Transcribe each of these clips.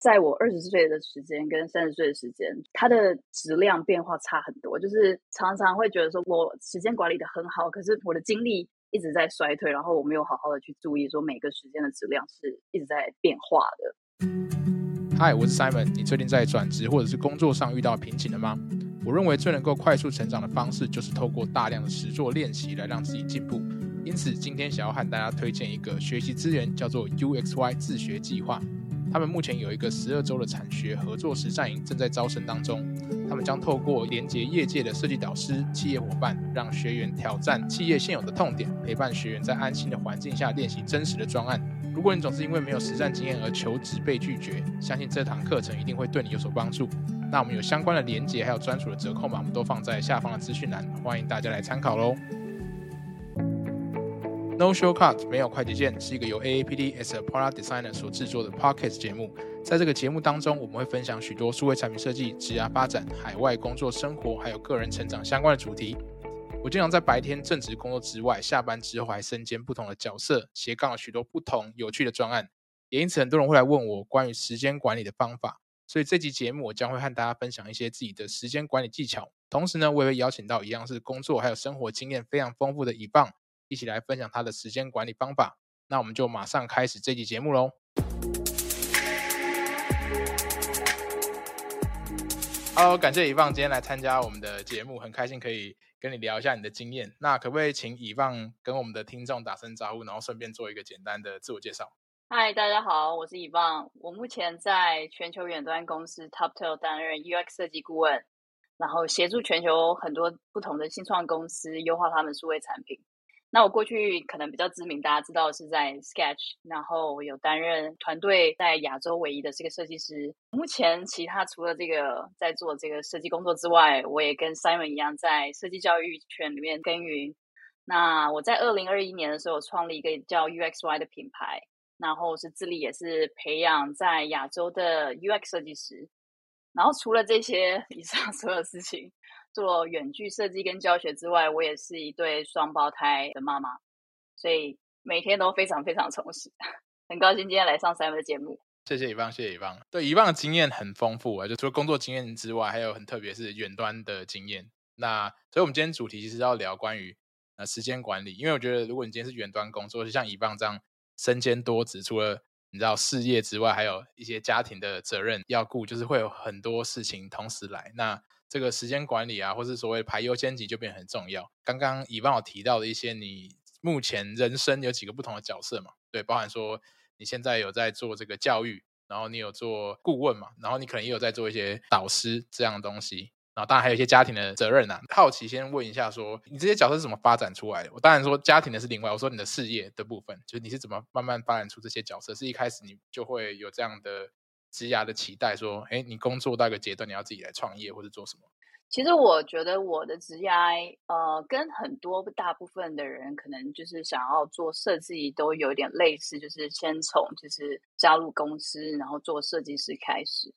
在我二十岁的时间跟三十岁的时间，它的质量变化差很多。就是常常会觉得说，我时间管理得很好，可是我的精力一直在衰退，然后我没有好好的去注意说每个时间的质量是一直在变化的。嗨，我是 Simon。你最近在转职或者是工作上遇到瓶颈了吗？我认为最能够快速成长的方式，就是透过大量的实作练习来让自己进步。因此，今天想要和大家推荐一个学习资源，叫做 UXY 自学计划。他们目前有一个十二周的产学合作实战营正在招生当中。他们将透过连接业界的设计导师、企业伙伴，让学员挑战企业现有的痛点，陪伴学员在安心的环境下练习真实的专案。如果你总是因为没有实战经验而求职被拒绝，相信这堂课程一定会对你有所帮助。那我们有相关的连接，还有专属的折扣码，我们都放在下方的资讯栏，欢迎大家来参考喽。No Shortcut 没有快捷键是一个由 AAPD as a Product Designer 所制作的 Podcast 节目。在这个节目当中，我们会分享许多数位产品设计、职涯发展、海外工作生活，还有个人成长相关的主题。我经常在白天正职工作之外，下班之后还身兼不同的角色，斜杠了许多不同有趣的专案。也因此，很多人会来问我关于时间管理的方法。所以这期节目我将会和大家分享一些自己的时间管理技巧。同时呢，我也会邀请到一样是工作还有生活经验非常丰富的 Yvonne。一起来分享他的时间管理方法，那我们就马上开始这期节目喽。Hello，感谢 Yvonne 今天来参加我们的节目，很开心可以跟你聊一下你的经验。那可不可以请 Yvonne 跟我们的听众打声招呼，然后顺便做一个简单的自我介绍？嗨，大家好，我是 Yvonne，我目前在全球远端公司 Toptal 担任 UX 设计顾问，然后协助全球很多不同的新创公司优化他们数位产品。那我过去可能比较知名，大家知道是在 Sketch，然后我有担任团队在亚洲唯一的这个设计师。目前其他除了这个在做这个设计工作之外，我也跟 Simon 一样在设计教育圈里面耕耘。那我在二零二一年的时候创立一个叫 UXY 的品牌，然后是致力也是培养在亚洲的 UX 设计师。然后除了这些以上所有事情。做远距设计跟教学之外，我也是一对双胞胎的妈妈，所以每天都非常非常充实。很高兴今天来上 Simon 的节目。谢谢 Yvonne，谢谢 Yvonne。对 Yvonne 的经验很丰富啊，就除了工作经验之外，还有很特别是远端的经验。那所以我们今天主题其实要聊关于呃时间管理，因为我觉得如果你今天是远端工作，就像 Yvonne 这样身兼多职，除了你知道事业之外，还有一些家庭的责任要顾，就是会有很多事情同时来。那这个时间管理啊，或是所谓排优先级就变得很重要。刚刚 Yvonne 有提到的一些，你目前人生有几个不同的角色嘛？对，包含说你现在有在做这个教育，然后你有做顾问嘛，然后你可能也有在做一些导师这样的东西，然后当然还有一些家庭的责任啊。好奇先问一下说，说你这些角色是怎么发展出来的？我当然说家庭的是另外，我说你的事业的部分，就是你是怎么慢慢发展出这些角色？是一开始你就会有这样的？职涯的期待，说，哎，你工作到一个阶段，你要自己来创业或者做什么？其实我觉得我的职涯，呃，跟很多大部分的人可能就是想要做设计，都有一点类似，就是先从就是加入公司，然后做设计师开始，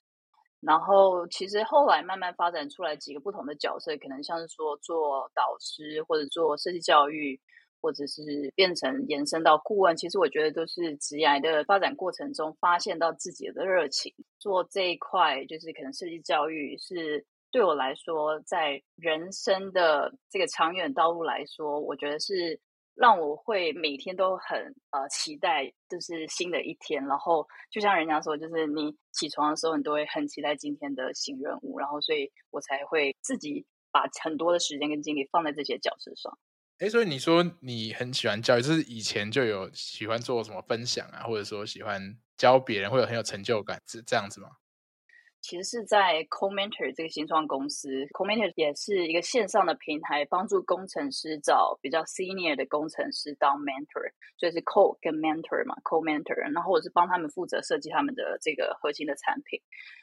然后其实后来慢慢发展出来几个不同的角色，可能像是说做导师或者做设计教育。或者是变成延伸到顾问，其实我觉得都是职涯的发展过程中发现到自己的热情，做这一块就是可能设计教育是对我来说，在人生的这个长远道路来说，我觉得是让我会每天都很呃期待，就是新的一天。然后就像人家说，就是你起床的时候，你都会很期待今天的新任务。然后所以我才会自己把很多的时间跟精力放在这些角色上。哎，所以你说你很喜欢教育，就是以前就有喜欢做什么分享啊，或者说喜欢教别人，会有很有成就感，是这样子吗？其实是在 CoMentor 这个新创公司，CoMentor 也是一个线上的平台，帮助工程师找比较 senior 的工程师当 mentor，所以是 Co 跟 mentor 嘛，CoMentor，然后我是帮他们负责设计他们的这个核心的产品，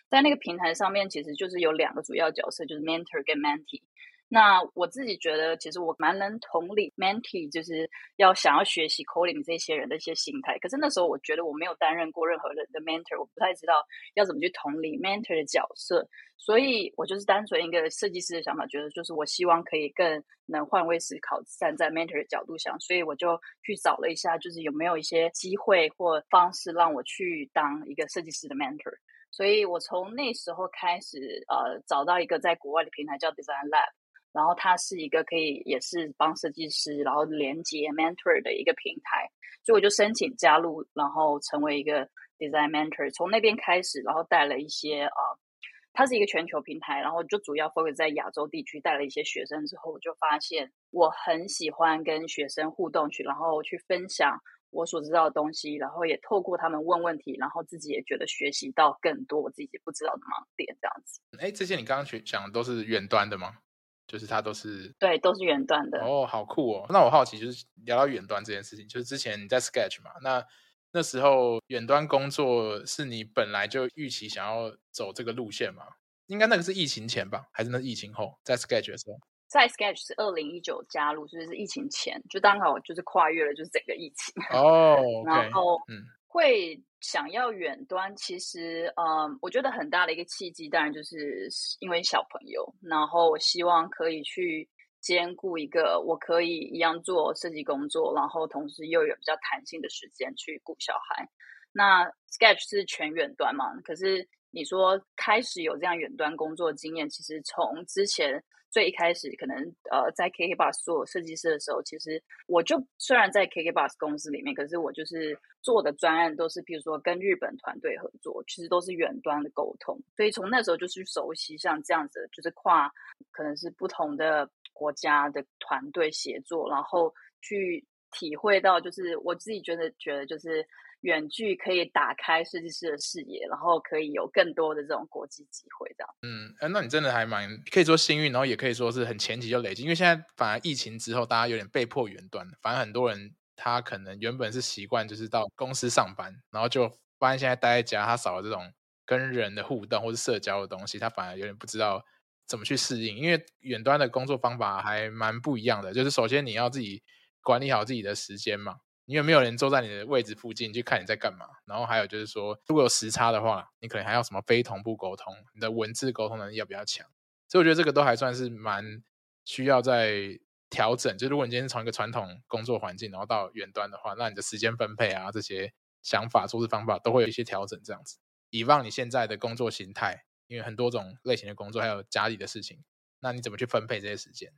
在那个平台上面，其实就是有两个主要角色，就是 mentor 跟 mentee。那我自己觉得，其实我蛮能同理 mentee，就是要想要学习 coding 这些人的一些心态。可是那时候我觉得我没有担任过任何人的 mentor，我不太知道要怎么去同理 mentor 的角色。所以我就是单纯一个设计师的想法，觉得就是我希望可以更能换位思考，站在 mentor 的角度想。所以我就去找了一下，就是有没有一些机会或方式让我去当一个设计师的 mentor。所以我从那时候开始，呃，找到一个在国外的平台叫 Design Lab，然后它是一个可以也是帮设计师然后连接 mentor 的一个平台，所以我就申请加入，然后成为一个 Design Mentor。从那边开始，然后带了一些呃，它是一个全球平台，然后就主要 focus 在亚洲地区，带了一些学生之后，我就发现我很喜欢跟学生互动去，然后去分享。我所知道的东西，然后也透过他们问问题，然后自己也觉得学习到更多我自己不知道的盲点，这样子。哎，这些你刚刚学讲的都是远端的吗？就是它都是对，都是远端的。哦，好酷哦！那我好奇，就是聊到远端这件事情，就是之前你在 Sketch 嘛，那那时候远端工作是你本来就预期想要走这个路线吗？应该那个是疫情前吧，还是那是疫情后在 Sketch 的时候？在 Sketch 是二零一九加入，所以是疫情前，就刚好就是跨越了就是整个疫情 哦。Oh, okay. 然后嗯，会想要远端，其实嗯，我觉得很大的一个契机，当然就是因为小朋友，然后我希望可以去兼顾一个我可以一样做设计工作，然后同时又有比较弹性的时间去顾小孩。那 Sketch 是全远端嘛？可是你说开始有这样远端工作经验，其实从之前。最一开始可能呃在 KKBOX 做设计师的时候，其实我就虽然在 KKBOX 公司里面，可是我就是做的专案都是，比如说跟日本团队合作，其实都是远端的沟通。所以从那时候就去熟悉像这样子，就是跨可能是不同的国家的团队协作，然后去体会到，就是我自己觉得觉得就是。远距可以打开设计师的视野，然后可以有更多的这种国际机会，这样。嗯，哎，那你真的还蛮可以说幸运，然后也可以说是很前期就累积，因为现在反而疫情之后，大家有点被迫远端，反而很多人他可能原本是习惯就是到公司上班，然后就发现现在待在家，他少了这种跟人的互动或是社交的东西，他反而有点不知道怎么去适应，因为远端的工作方法还蛮不一样的，就是首先你要自己管理好自己的时间嘛。因为没有人坐在你的位置附近去看你在干嘛，然后还有就是说，如果有时差的话，你可能还要什么非同步沟通，你的文字沟通能力要比较强，所以我觉得这个都还算是蛮需要在调整。就如果你今天从一个传统工作环境，然后到远端的话，那你的时间分配啊，这些想法、做事方法都会有一些调整，这样子，以望你现在的工作形态，因为很多种类型的工作，还有家里的事情，那你怎么去分配这些时间？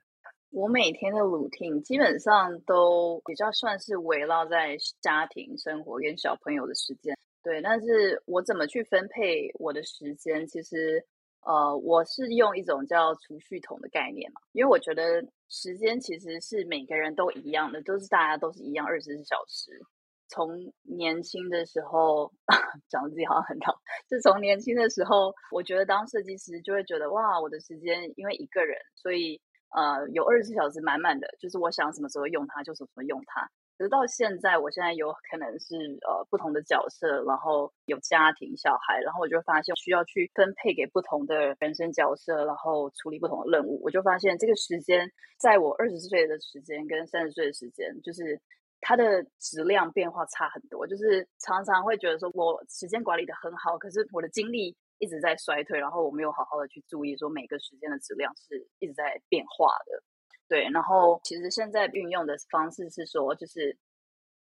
我每天的 routine 基本上都比较算是围绕在家庭生活跟小朋友的时间，对。但是我怎么去分配我的时间？其实，呃，我是用一种叫储蓄桶的概念嘛，因为我觉得时间其实是每个人都一样的，都是大家都是一样二十四小时。从年轻的时候 讲自己好像很老，是从年轻的时候，我觉得当设计师就会觉得哇，我的时间因为一个人，所以。呃，有二十四小时满满的，就是我想什么时候用它就什么时候用它。直到现在，我现在有可能是呃不同的角色，然后有家庭、小孩，然后我就发现需要去分配给不同的人生角色，然后处理不同的任务。我就发现这个时间，在我二十岁的时间跟三十岁的时间，就是它的质量变化差很多。就是常常会觉得说我时间管理得很好，可是我的精力。一直在衰退，然后我没有好好的去注意，说每个时间的质量是一直在变化的，对。然后其实现在运用的方式是说，就是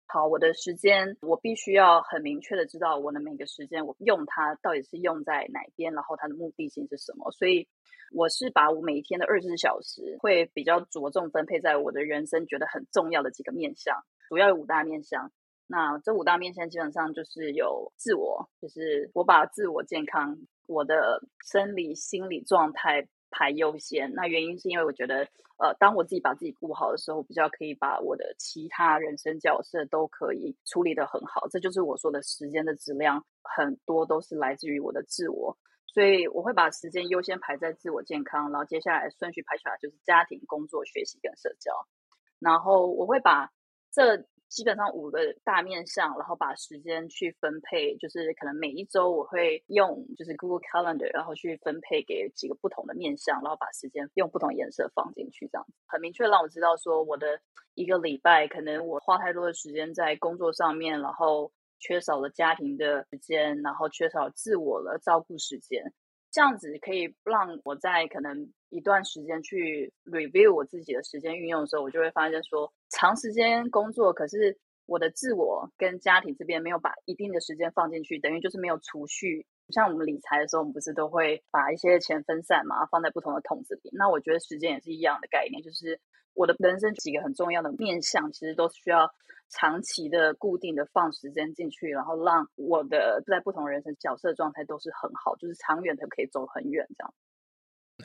好，我的时间我必须要很明确的知道我的每个时间我用它到底是用在哪边，然后它的目的性是什么。所以我是把我每一天的二十四小时会比较着重分配在我的人生觉得很重要的几个面向，主要有五大面向。那这五大面向基本上就是有自我，就是我把自我健康、我的生理心理状态排优先。那原因是因为我觉得，呃，当我自己把自己顾好的时候，比较可以把我的其他人生角色都可以处理得很好。这就是我说的时间的质量，很多都是来自于我的自我。所以我会把时间优先排在自我健康，然后接下来顺序排出来就是家庭、工作、学习跟社交。然后我会把这。基本上五个大面向，然后把时间去分配，就是可能每一周我会用就是 Google Calendar，然后去分配给几个不同的面向，然后把时间用不同颜色放进去，这样很明确让我知道说我的一个礼拜可能我花太多的时间在工作上面，然后缺少了家庭的时间，然后缺少自我的照顾时间。这样子可以让我在可能一段时间去 review 我自己的时间运用的时候，我就会发现说，长时间工作，可是我的自我跟家庭这边没有把一定的时间放进去，等于就是没有储蓄像我们理财的时候，我们不是都会把一些钱分散嘛，放在不同的桶子里。那我觉得时间也是一样的概念，就是我的人生几个很重要的面向，其实都需要长期的、固定的放时间进去，然后让我的在不同人生角色状态都是很好，就是长远的可以走很远这样。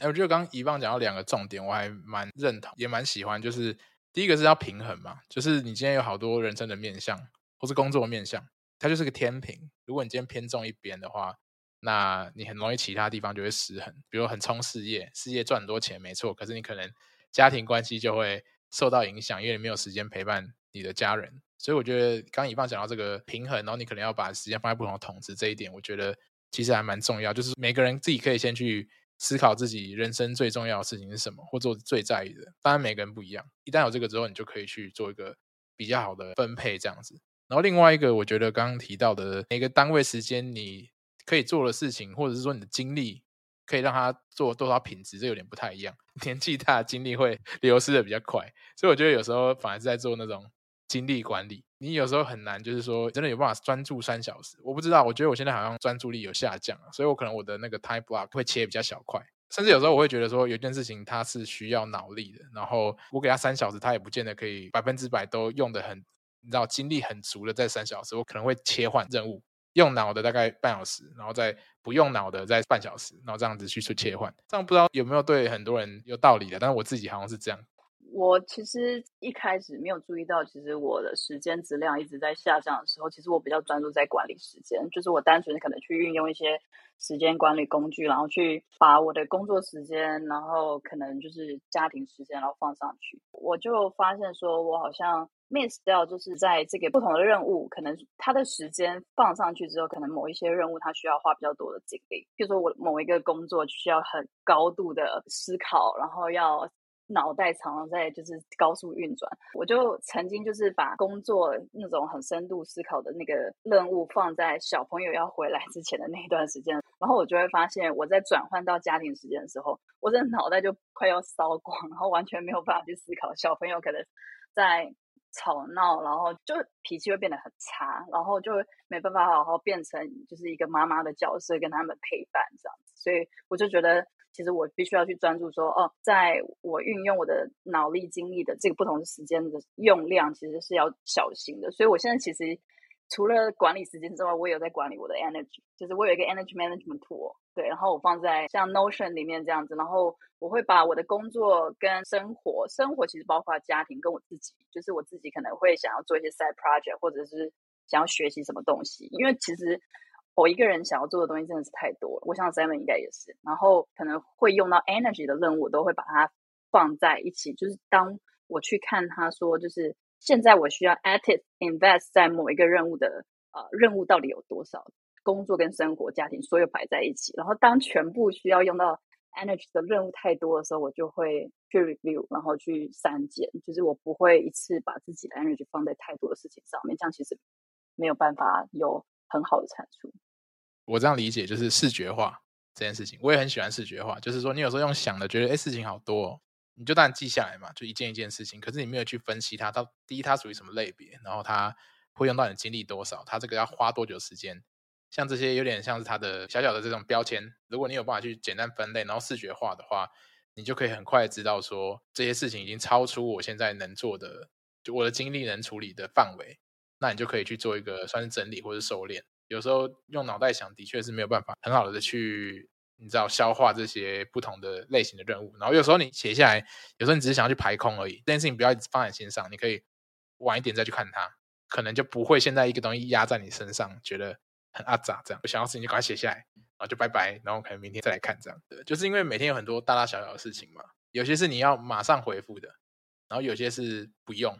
哎，我觉得刚刚一棒讲到两个重点，我还蛮认同，也蛮喜欢。就是第一个是要平衡嘛，就是你今天有好多人生的面向，或是工作的面向，它就是个天平。如果你今天偏重一边的话，那你很容易其他地方就会失衡。比如很冲事业，事业赚很多钱没错，可是你可能家庭关系就会受到影响，因为你没有时间陪伴你的家人。所以我觉得刚刚宜芳讲到这个平衡，然后你可能要把时间放在不同的桶子这一点，我觉得其实还蛮重要。就是每个人自己可以先去。思考自己人生最重要的事情是什么，或做最在意的。当然每个人不一样，一旦有这个之后，你就可以去做一个比较好的分配，这样子。然后另外一个，我觉得刚刚提到的每个单位时间，你可以做的事情，或者是说你的精力，可以让它做多少品质，这有点不太一样。年纪大，精力会流失的比较快，所以我觉得有时候反而是在做那种精力管理。你有时候很难，就是说真的有办法专注三小时。我不知道，我觉得我现在好像专注力有下降，所以我可能我的那个 time block 会切比较小块，甚至有时候我会觉得说，有件事情它是需要脑力的，然后我给他三小时，他也不见得可以百分之百都用得很，你知道精力很足的在三小时，我可能会切换任务，用脑的大概半小时，然后再不用脑的再半小时，然后这样子去去切换，这样不知道有没有对很多人有道理的，但是我自己好像是这样。我其实一开始没有注意到，其实我的时间质量一直在下降的时候，其实我比较专注在管理时间，就是我单纯可能去运用一些时间管理工具，然后去把我的工作时间，然后可能就是家庭时间，然后放上去。我就发现说，我好像 miss 掉，就是在这个不同的任务，可能它的时间放上去之后，可能某一些任务它需要花比较多的精力，譬如说我某一个工作需要很高度的思考，然后要。脑袋常常在就是高速运转，我就曾经就是把工作那种很深度思考的那个任务放在小朋友要回来之前的那一段时间，然后我就会发现我在转换到家庭时间的时候，我的脑袋就快要烧光，然后完全没有办法去思考。小朋友可能在吵闹，然后就脾气会变得很差，然后就没办法好好变成就是一个妈妈的角色跟他们陪伴这样子，所以我就觉得。其实我必须要去专注说，哦，在我运用我的脑力、精力的这个不同的时间的用量，其实是要小心的。所以我现在其实除了管理时间之外，我也有在管理我的 energy，就是我有一个 energy management tool，对，然后我放在像 Notion 里面这样子，然后我会把我的工作跟生活，生活其实包括家庭跟我自己，就是我自己可能会想要做一些 side project，或者是想要学习什么东西，因为其实。我一个人想要做的东西真的是太多了，我想 Simon 应该也是。然后可能会用到 energy 的任务，我都会把它放在一起。就是当我去看他说，就是现在我需要 active invest 在某一个任务的呃任务到底有多少，工作跟生活、家庭所有摆在一起。然后当全部需要用到 energy 的任务太多的时候，我就会去 review，然后去删减。就是我不会一次把自己的 energy 放在太多的事情上面，这样其实没有办法有很好的产出。我这样理解就是视觉化这件事情，我也很喜欢视觉化。就是说，你有时候用想的，觉得哎，事情好多哦，你就当然记下来嘛，就一件一件事情。可是你没有去分析它，到第一它属于什么类别，然后它会用到你的精力多少，它这个要花多久时间。像这些有点像是它的小小的这种标签，如果你有办法去简单分类，然后视觉化的话，你就可以很快知道说这些事情已经超出我现在能做的，就我的精力能处理的范围，那你就可以去做一个算是整理或是收敛。有时候用脑袋想，的确是没有办法很好的去，你知道消化这些不同的类型的任务。然后有时候你写下来，有时候你只是想要去排空而已。这件事情不要一直放在心上，你可以晚一点再去看它，可能就不会现在一个东西压在你身上，觉得很阿杂这样。我想要事情就赶快写下来，然后就拜拜，然后可能明天再来看这样。对，就是因为每天有很多大大小小的事情嘛，有些是你要马上回复的，然后有些是不用。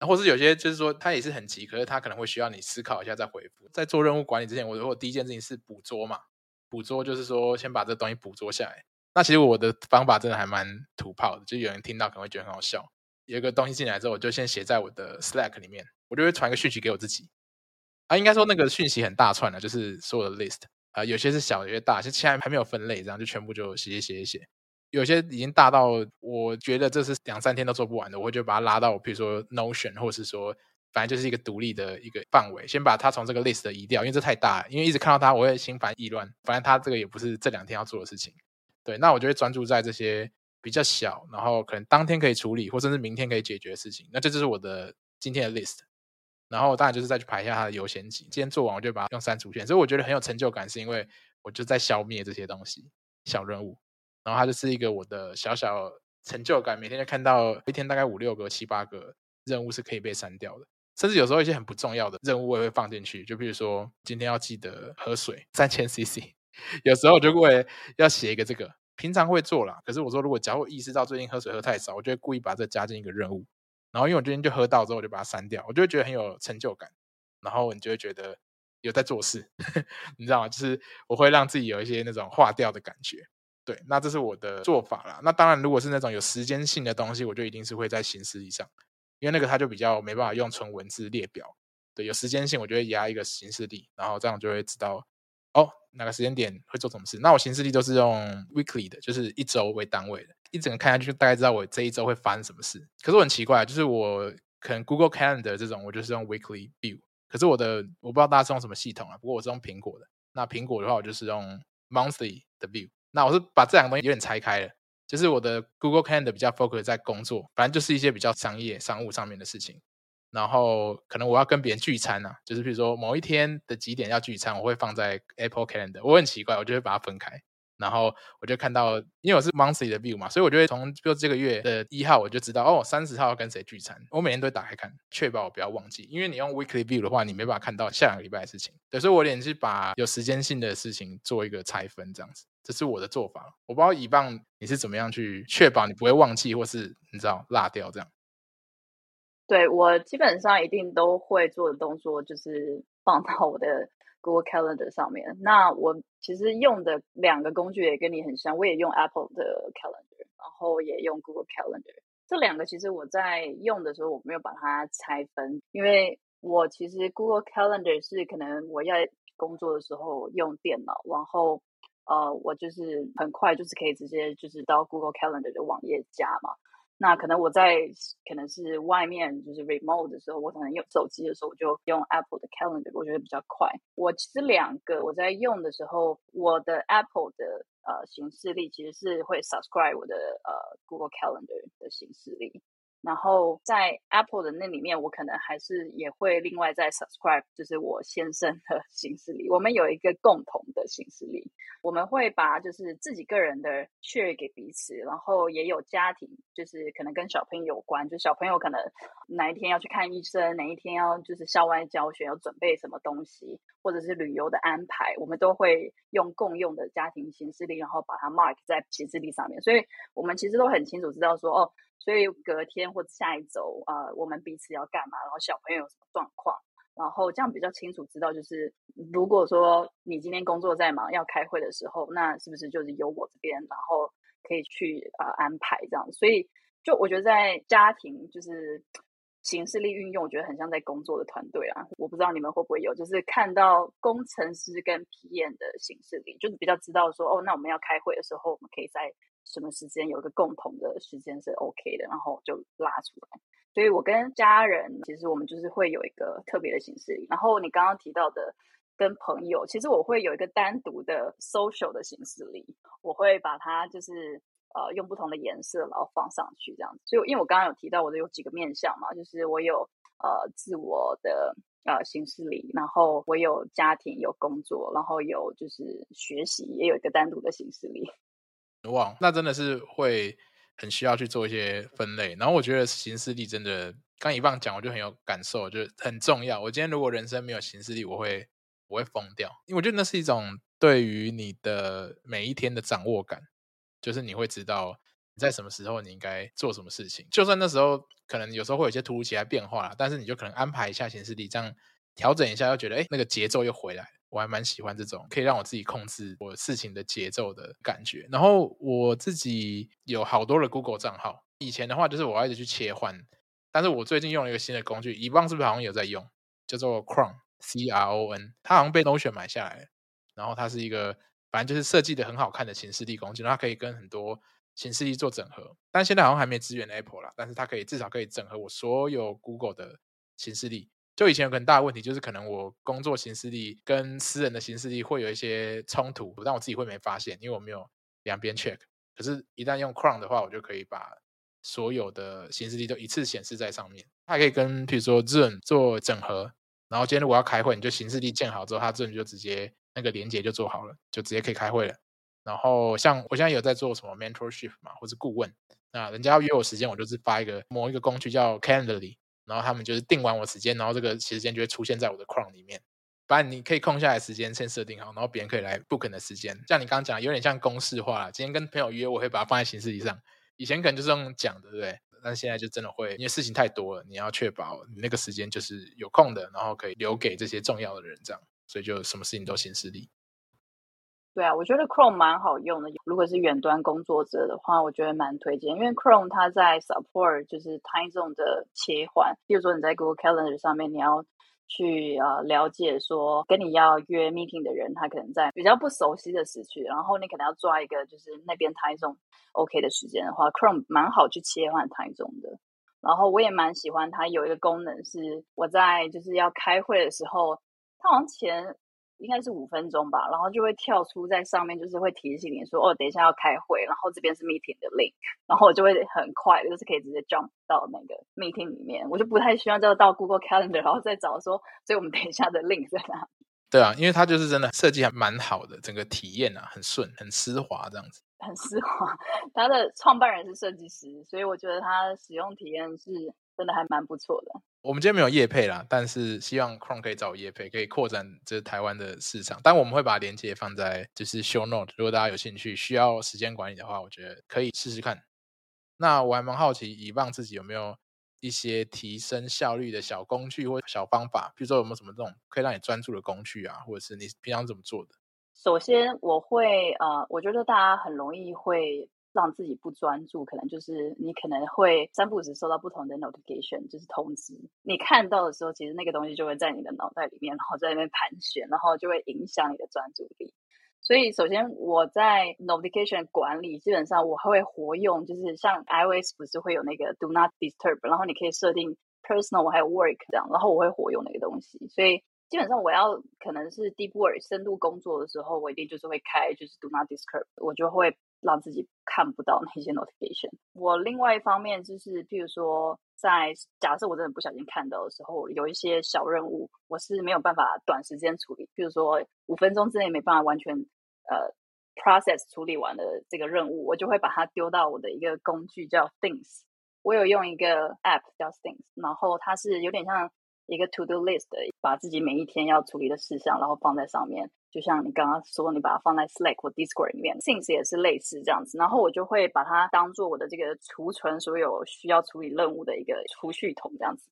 或是有些就是说，他也是很急，可是他可能会需要你思考一下再回复。在做任务管理之前，我如果第一件事情是捕捉嘛，捕捉就是说先把这东西捕捉下来。那其实我的方法真的还蛮土炮的，就有人听到可能会觉得很好笑。有一个东西进来之后，我就先写在我的 Slack 里面，我就会传一个讯息给我自己。啊，应该说那个讯息很大串的，就是所有的 list 啊，有些是小，有些大，就现在还没有分类，这样就全部就写写写写。有些已经大到我觉得这是两三天都做不完的，我会就把它拉到，比如说 Notion，或是说反正就是一个独立的一个范围，先把它从这个 list 移掉，因为这太大，因为一直看到它我会心烦意乱。反正它这个也不是这两天要做的事情，对，那我就会专注在这些比较小，然后可能当天可以处理，或甚至明天可以解决的事情。那这就是我的今天的 list，然后当然就是再去排一下它的优先级。今天做完我就把它用删除键，所以我觉得很有成就感，是因为我就在消灭这些东西小任务，然后它就是一个我的小小成就感，每天就看到一天大概五六个、七八个任务是可以被删掉的。甚至有时候一些很不重要的任务我也会放进去，就比如说今天要记得喝水三千 CC，有时候就会要写一个这个，平常会做啦。可是我说如果假如我意识到最近喝水喝太少，我就会故意把这加进一个任务。然后因为我今天就喝到之后，我就把它删掉，我就会觉得很有成就感。然后你就会觉得有在做事，你知道吗？就是我会让自己有一些那种化掉的感觉。对，那这是我的做法啦。那当然，如果是那种有时间性的东西，我就一定是会在行事历上。因为那个它就比较没办法用纯文字列表，对，有时间性，我就会压一个行事历，然后这样就会知道哦，哪个时间点会做什么事。那我行事历都是用 weekly 的，就是一周为单位的，一整个看下去大概知道我这一周会发生什么事。可是我很奇怪，就是我可能 Google Calendar 这种，我就是用 weekly view，可是我的我不知道大家是用什么系统啊，不过我是用苹果的。那苹果的话，我就是用 monthly 的 view。那我是把这两个东西有点拆开了。就是我的 Google Calendar 比较 focus 在工作，反正就是一些比较商业、商务上面的事情。然后可能我要跟别人聚餐啊，就是比如说某一天的几点要聚餐，我会放在 Apple Calendar。我很奇怪，我就会把它分开。然后我就看到，因为我是 monthly 的 view 嘛，所以我就会从就这个月的一号我就知道，哦，三十号要跟谁聚餐。我每天都会打开看，确保我不要忘记。因为你用 weekly view 的话，你没办法看到下两个礼拜的事情。对，所以我连是把有时间性的事情做一个拆分，这样子，这是我的做法。我不知道以棒你是怎么样去确保你不会忘记，或是你知道落掉这样。对，我基本上一定都会做的动作就是放到我的。Google Calendar 上面，那我其实用的两个工具也跟你很像，我也用 Apple 的 Calendar，然后也用 Google Calendar。这两个其实我在用的时候，我没有把它拆分，因为我其实 Google Calendar 是可能我要工作的时候用电脑，然后呃，我就是很快就是可以直接就是到 Google Calendar 的网页加嘛。那可能我在可能是外面就是 remote 的时候，我可能用手机的时候，我就用 Apple 的 Calendar，我觉得比较快。我其实两个我在用的时候，我的 Apple 的呃形式力其实是会 subscribe 我的呃 Google Calendar 的形式力。然后在 Apple 的那里面，我可能还是也会另外再 subscribe，就是我先生的 行事历。我们有一个共同的行事历，我们会把就是自己个人的 share 给彼此，然后也有家庭，就是可能跟小朋友有关，就小朋友可能哪一天要去看医生，哪一天要就是校外教学要准备什么东西，或者是旅游的安排，我们都会用共用的家庭行事历，然后把它 mark 在行事历上面。所以我们其实都很清楚知道说哦。所以隔天或者下一周，呃，我们彼此要干嘛？然后小朋友有什么状况？然后这样比较清楚知道，就是如果说你今天工作在忙要开会的时候，那是不是就是由我这边，然后可以去呃安排这样？所以就我觉得在家庭就是形式力运用，我觉得很像在工作的团队啊。我不知道你们会不会有，就是看到工程师跟 PM 的形式力，就是比较知道说，哦，那我们要开会的时候，我们可以在。什么时间有一个共同的时间是 OK 的，然后就拉出来。所以我跟家人其实我们就是会有一个特别的形式力。然后你刚刚提到的跟朋友，其实我会有一个单独的 social 的形式力，我会把它就是呃用不同的颜色然后放上去这样子。所以因为我刚刚有提到我的有几个面向嘛，就是我有呃自我的呃形式里，然后我有家庭有工作，然后有就是学习也有一个单独的形式里。哇，那真的是会很需要去做一些分类。然后我觉得行事历真的，刚一棒讲，我就很有感受，就很重要。我今天如果人生没有行事历，我会我会疯掉，因为我觉得那是一种对于你的每一天的掌握感，就是你会知道你在什么时候你应该做什么事情。就算那时候可能有时候会有一些突如其来变化，但是你就可能安排一下行事历，这样调整一下，又觉得哎，那个节奏又回来。我还蛮喜欢这种可以让我自己控制我事情的节奏的感觉。然后我自己有好多的 Google 账号，以前的话就是我要一直去切换，但是我最近用了一个新的工具，以棒是不是好像有在用？叫做 Cron，C R O N，它好像被 Notion 买下来。然后它是一个反正就是设计的很好看的行事历工具，然后它可以跟很多行事历做整合。但现在好像还没支援 Apple 啦，但是它可以至少可以整合我所有 Google 的行事历。就以前有个很大的问题，就是可能我工作行事历跟私人的行事历会有一些冲突，但我自己会没发现，因为我没有两边 check。可是，一旦用 Chrome 的话，我就可以把所有的行事历都一次显示在上面。它可以跟，譬如说 Zoom 做整合。然后今天如果要开会，你就行事历建好之后，它 Zoom 就直接那个连接就做好了，就直接可以开会了。然后像我现在有在做什么 mentorship 嘛，或是顾问，那人家要约我时间，我就是发一个某一个工具叫 Calendly。然后他们就是定完我时间，然后这个时间就会出现在我的 Chrome 里面。把你可以空下来时间先设定好，然后别人可以来 book 的时间。像你刚刚讲，有点像公式化。今天跟朋友约，我会把它放在行事历上。以前可能就是用讲的，对不对？但现在就真的会，因为事情太多了，你要确保你那个时间就是有空的，然后可以留给这些重要的人，这样。所以就什么事情都行事力。对啊，我觉得 Chrome 蛮好用的。如果是远端工作者的话，我觉得蛮推荐，因为 Chrome 它在 support 就是 time zone 的切换。比如说你在 Google Calendar 上面，你要去呃了解说跟你要约 meeting 的人，他可能在比较不熟悉的时区，然后你可能要抓一个就是那边 time zone OK 的时间的话，Chrome 蛮好去切换 time zone 的。然后我也蛮喜欢它有一个功能是我在就是要开会的时候，它好像前。应该是五分钟吧，然后就会跳出在上面，就是会提醒你说，哦，等一下要开会，然后这边是 meeting 的 link，然后我就会很快，就是可以直接 jump 到那个 meeting 里面，我就不太需要再到 Google Calendar，然后再找说，所以我们等一下的 link 在哪？对啊，因为它就是真的设计还蛮好的，整个体验啊很顺，很丝滑这样子。很丝滑，它的创办人是设计师，所以我觉得它使用体验是真的还蛮不错的。我们今天没有业配啦，但是希望 Chrome 可以找业配，可以扩展这台湾的市场。但我们会把链接放在就是 Show Note，如果大家有兴趣需要时间管理的话，我觉得可以试试看。那我还蛮好奇，以望自己有没有一些提升效率的小工具或小方法，比如说有没有什么这种可以让你专注的工具啊，或者是你平常怎么做的？首先，我会呃，我觉得大家很容易会。让自己不专注，可能就是你可能会三不时收到不同的 notification，就是通知。你看到的时候，其实那个东西就会在你的脑袋里面，然后在那边盘旋，然后就会影响你的专注力。所以，首先我在 notification 管理，基本上我会活用，就是像 iOS 不是会有那个 Do Not Disturb，然后你可以设定 personal 还有 work 这样，然后我会活用那个东西。所以基本上我要可能是 deep work 深度工作的时候，我一定就是会开就是 Do Not Disturb，我就会。让自己看不到那些 notification。我另外一方面就是，譬如说，在假设我真的不小心看到的时候，有一些小任务，我是没有办法短时间处理。譬如说，五分钟之内没办法完全呃 process 处理完的这个任务，我就会把它丢到我的一个工具叫 Things。我有用一个 app 叫 Things，然后它是有点像一个 to do list，把自己每一天要处理的事项，然后放在上面。就像你刚刚说，你把它放在 Slack 或 Discord 里面，Things 也是类似这样子。然后我就会把它当做我的这个储存所有需要处理任务的一个储蓄桶这样子。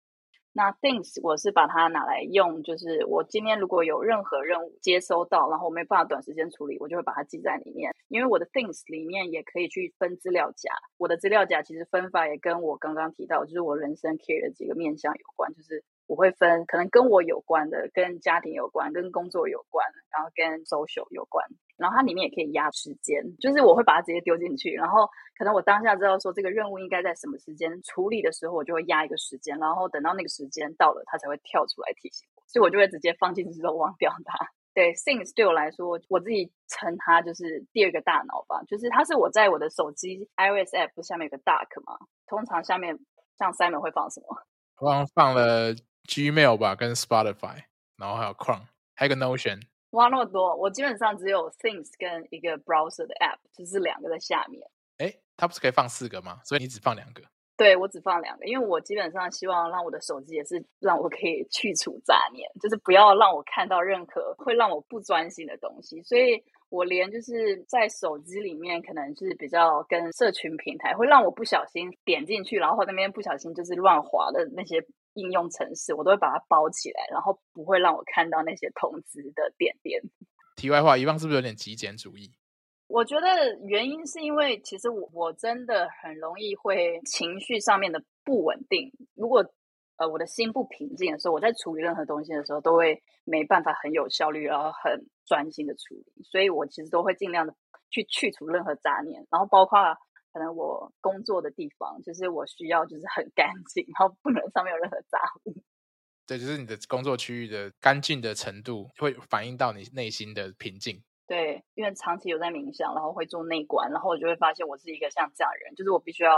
那 Things 我是把它拿来用，就是我今天如果有任何任务接收到，然后我没办法短时间处理，我就会把它记在里面。因为我的 Things 里面也可以去分资料夹，我的资料夹其实分法也跟我刚刚提到，就是我人生 care 的几个面向有关，就是。我会分可能跟我有关的、跟家庭有关、跟工作有关，然后跟 social 有关，然后它里面也可以压时间，就是我会把它直接丢进去，然后可能我当下知道说这个任务应该在什么时间处理的时候，我就会压一个时间，然后等到那个时间到了，它才会跳出来提醒我，所以我就会直接放进去之后忘掉它。对，Things 对我来说，我自己称它就是第二个大脑吧，就是它是我在我的手机 iOS app 下面有个 Dock 嘛，通常下面像 Simon 会放什么？我放了。Gmail 吧，跟 Spotify，然后还有 Chrome，还有个 Notion。哇，那么多！我基本上只有 Things 跟一个 Browser 的 App，就是两个在下面。哎，它不是可以放四个吗？所以你只放两个？对，我只放两个，因为我基本上希望让我的手机也是让我可以去除杂念，就是不要让我看到任何会让我不专心的东西。所以我连就是在手机里面，可能是比较跟社群平台会让我不小心点进去，然后那边不小心就是乱滑的那些。应用程式，我都会把它包起来，然后不会让我看到那些通知的点点。题外话，一望是不是有点极简主义？我觉得原因是因为其实我我真的很容易会情绪上面的不稳定。如果呃我的心不平静的时候，我在处理任何东西的时候，都会没办法很有效率，然后很专心的处理。所以我其实都会尽量的去去除任何杂念，然后包括。可能我工作的地方就是我需要就是很干净，然后不能上面有任何杂物。对，就是你的工作区域的干净的程度，会反映到你内心的平静。对，因为长期有在冥想，然后会做内观，然后我就会发现我是一个像这样的人，就是我必须要，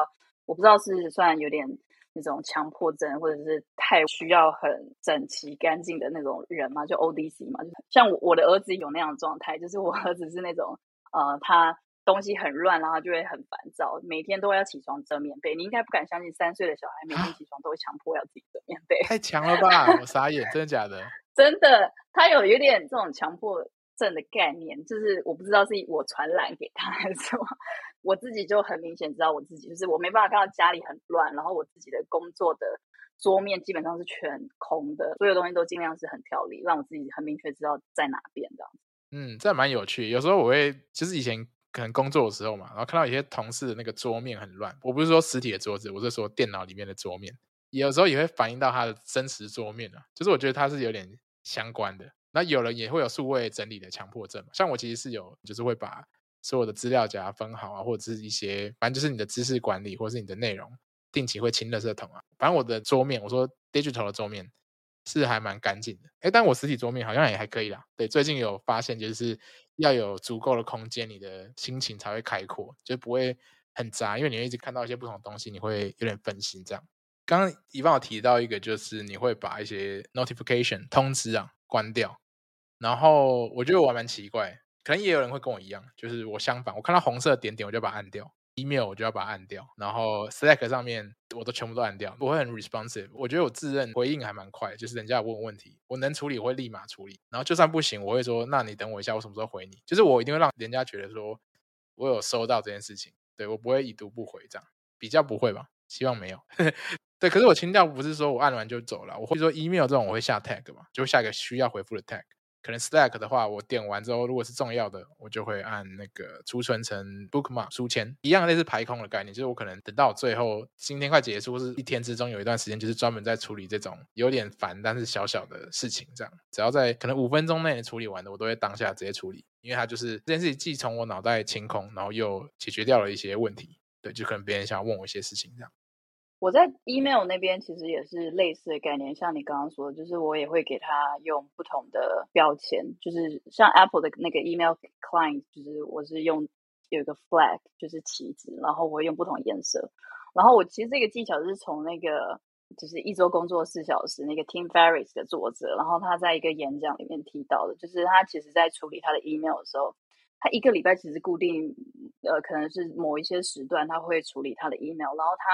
我不知道是算有点那种强迫症，或者是太需要很整齐干净的那种人嘛，就 ODC 嘛，就像我我的儿子有那样的状态，就是我儿子是那种呃，他东西很乱，然后就会很烦躁，每天都要起床折棉被。你应该不敢相信，三岁的小孩每天起床都会强迫要自己折棉被，太强了吧？我傻眼，真的假的？真的，他有有点这种强迫。症的概念就是我不知道是我传染给他还是什么，我自己就很明显知道我自己就是我没办法看到家里很乱，然后我自己的工作的桌面基本上是全空的，所有东西都尽量是很条理，让我自己很明确知道在哪边的。嗯，这蛮有趣。有时候我会就是以前可能工作的时候嘛，然后看到有些同事的那个桌面很乱，我不是说实体的桌子，我是说电脑里面的桌面，有时候也会反映到他的真实桌面啊，就是我觉得他是有点相关的。那有人也会有数位整理的强迫症嘛，像我其实是有，就是会把所有的资料夹分好啊，或者是一些，反正就是你的知识管理或者是你的内容，定期会清垃圾桶啊。反正我的桌面，我说 digital 的桌面是还蛮干净的，诶，但我实体桌面好像也还可以啦。对，最近有发现，就是要有足够的空间，你的心情才会开阔，就不会很杂，因为你会一直看到一些不同的东西，你会有点分心。这样，刚刚一帮我提到一个，就是你会把一些 notification 通知啊关掉。然后我觉得我还蛮奇怪，可能也有人会跟我一样，就是我相反，我看到红色点点我就把它按掉，email 我就要把它按掉，然后 Slack 上面我都全部都按掉，我会很 responsive，我觉得我自认回应还蛮快，就是人家问问题，我能处理我会立马处理，然后就算不行，我会说那你等我一下，我什么时候回你？就是我一定会让人家觉得说我有收到这件事情，对，我不会已读不回这样，比较不会吧？希望没有。对，可是我清掉不是说我按完就走了，我会说 email 这种我会下 tag 嘛，就会下一个需要回复的 tag。可能 Slack 的话，我点完之后，如果是重要的，我就会按那个储存成 Bookmark 书签，一样类似排空的概念，就是我可能等到最后今天快结束，或是一天之中有一段时间，就是专门在处理这种有点烦但是小小的事情，这样。只要在可能五分钟内处理完的，我都会当下直接处理，因为它就是这件事情既从我脑袋清空，然后又解决掉了一些问题，对，就可能别人想要问我一些事情这样。我在 email 那边其实也是类似的概念，像你刚刚说的，就是我也会给他用不同的标签，就是像 Apple 的那个 email client，就是我是用有一个 flag，就是旗子，然后我会用不同颜色。然后我其实这个技巧是从那个就是一周工作四小时那个 Tim Ferriss 的作者，然后他在一个演讲里面提到的，就是他其实在处理他的 email 的时候，他一个礼拜其实固定呃可能是某一些时段他会处理他的 email，然后他。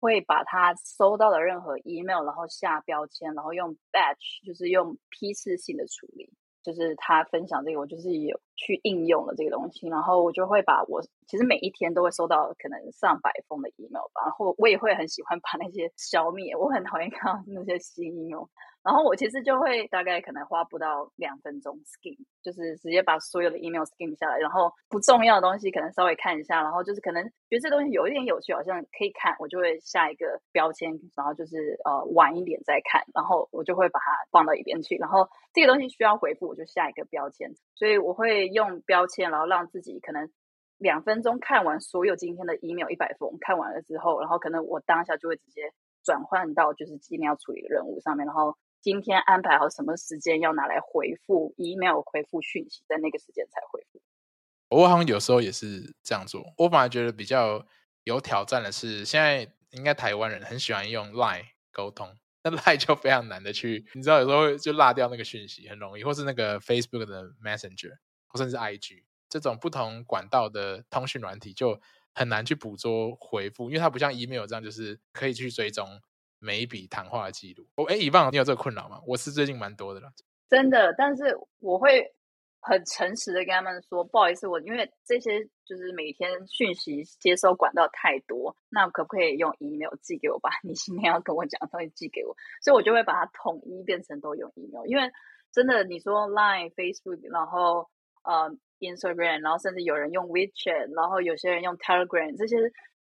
会把他收到的任何 email，然后下标签，然后用 batch，就是用批次性的处理。就是他分享这个，我就是有去应用了这个东西，然后我就会把我其实每一天都会收到可能上百封的 email 吧，然后我也会很喜欢把那些消灭，我很讨厌看到那些新 email。然后我其实就会大概可能花不到两分钟 skim，就是直接把所有的 email skim 下来，然后不重要的东西可能稍微看一下，然后就是可能觉得这东西有一点有趣，好像可以看，我就会下一个标签，然后就是呃晚一点再看，然后我就会把它放到一边去，然后这个东西需要回复，我就下一个标签，所以我会用标签，然后让自己可能两分钟看完所有今天的 email 一百封，看完了之后，然后可能我当下就会直接转换到就是今天要处理的任务上面，然后。今天安排好什么时间要拿来回复 email、回复讯息，在那个时间才回复。我好像有时候也是这样做。我反而觉得比较有挑战的是，现在应该台湾人很喜欢用 Line 沟通，那 Line 就非常难的去，你知道有时候就落掉那个讯息很容易，或是那个 Facebook 的 Messenger，或甚至 IG 这种不同管道的通讯软体就很难去捕捉回复，因为它不像 email 这样，就是可以去追踪。每一笔谈话的记录，我、哎，以方，你有这个困扰吗？我是最近蛮多的了，真的。但是我会很诚实的跟他们说，不好意思，我因为这些就是每天讯息接收管道太多，那可不可以用 email 寄给我吧？你今天要跟我讲的东西寄给我，所以我就会把它统一变成都用 email。因为真的，你说 Line、Facebook，然后呃 Instagram，然后甚至有人用 WeChat，然后有些人用 Telegram，这些。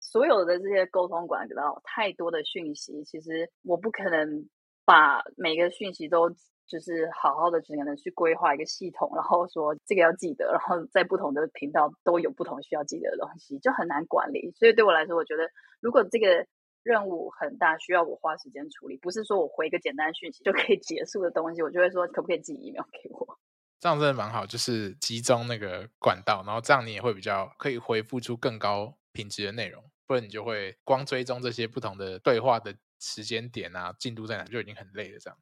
所有的这些沟通管道，太多的讯息，其实我不可能把每个讯息都就是好好的，只能去规划一个系统，然后说这个要记得，然后在不同的频道都有不同需要记得的东西，就很难管理。所以对我来说，我觉得如果这个任务很大，需要我花时间处理，不是说我回一个简单讯息就可以结束的东西，我就会说可不可以寄 email 给我？这样真的蛮好，就是集中那个管道，然后这样你也会比较可以回复出更高品质的内容，不然你就会光追踪这些不同的对话的时间点啊，进度在哪就已经很累了。这样。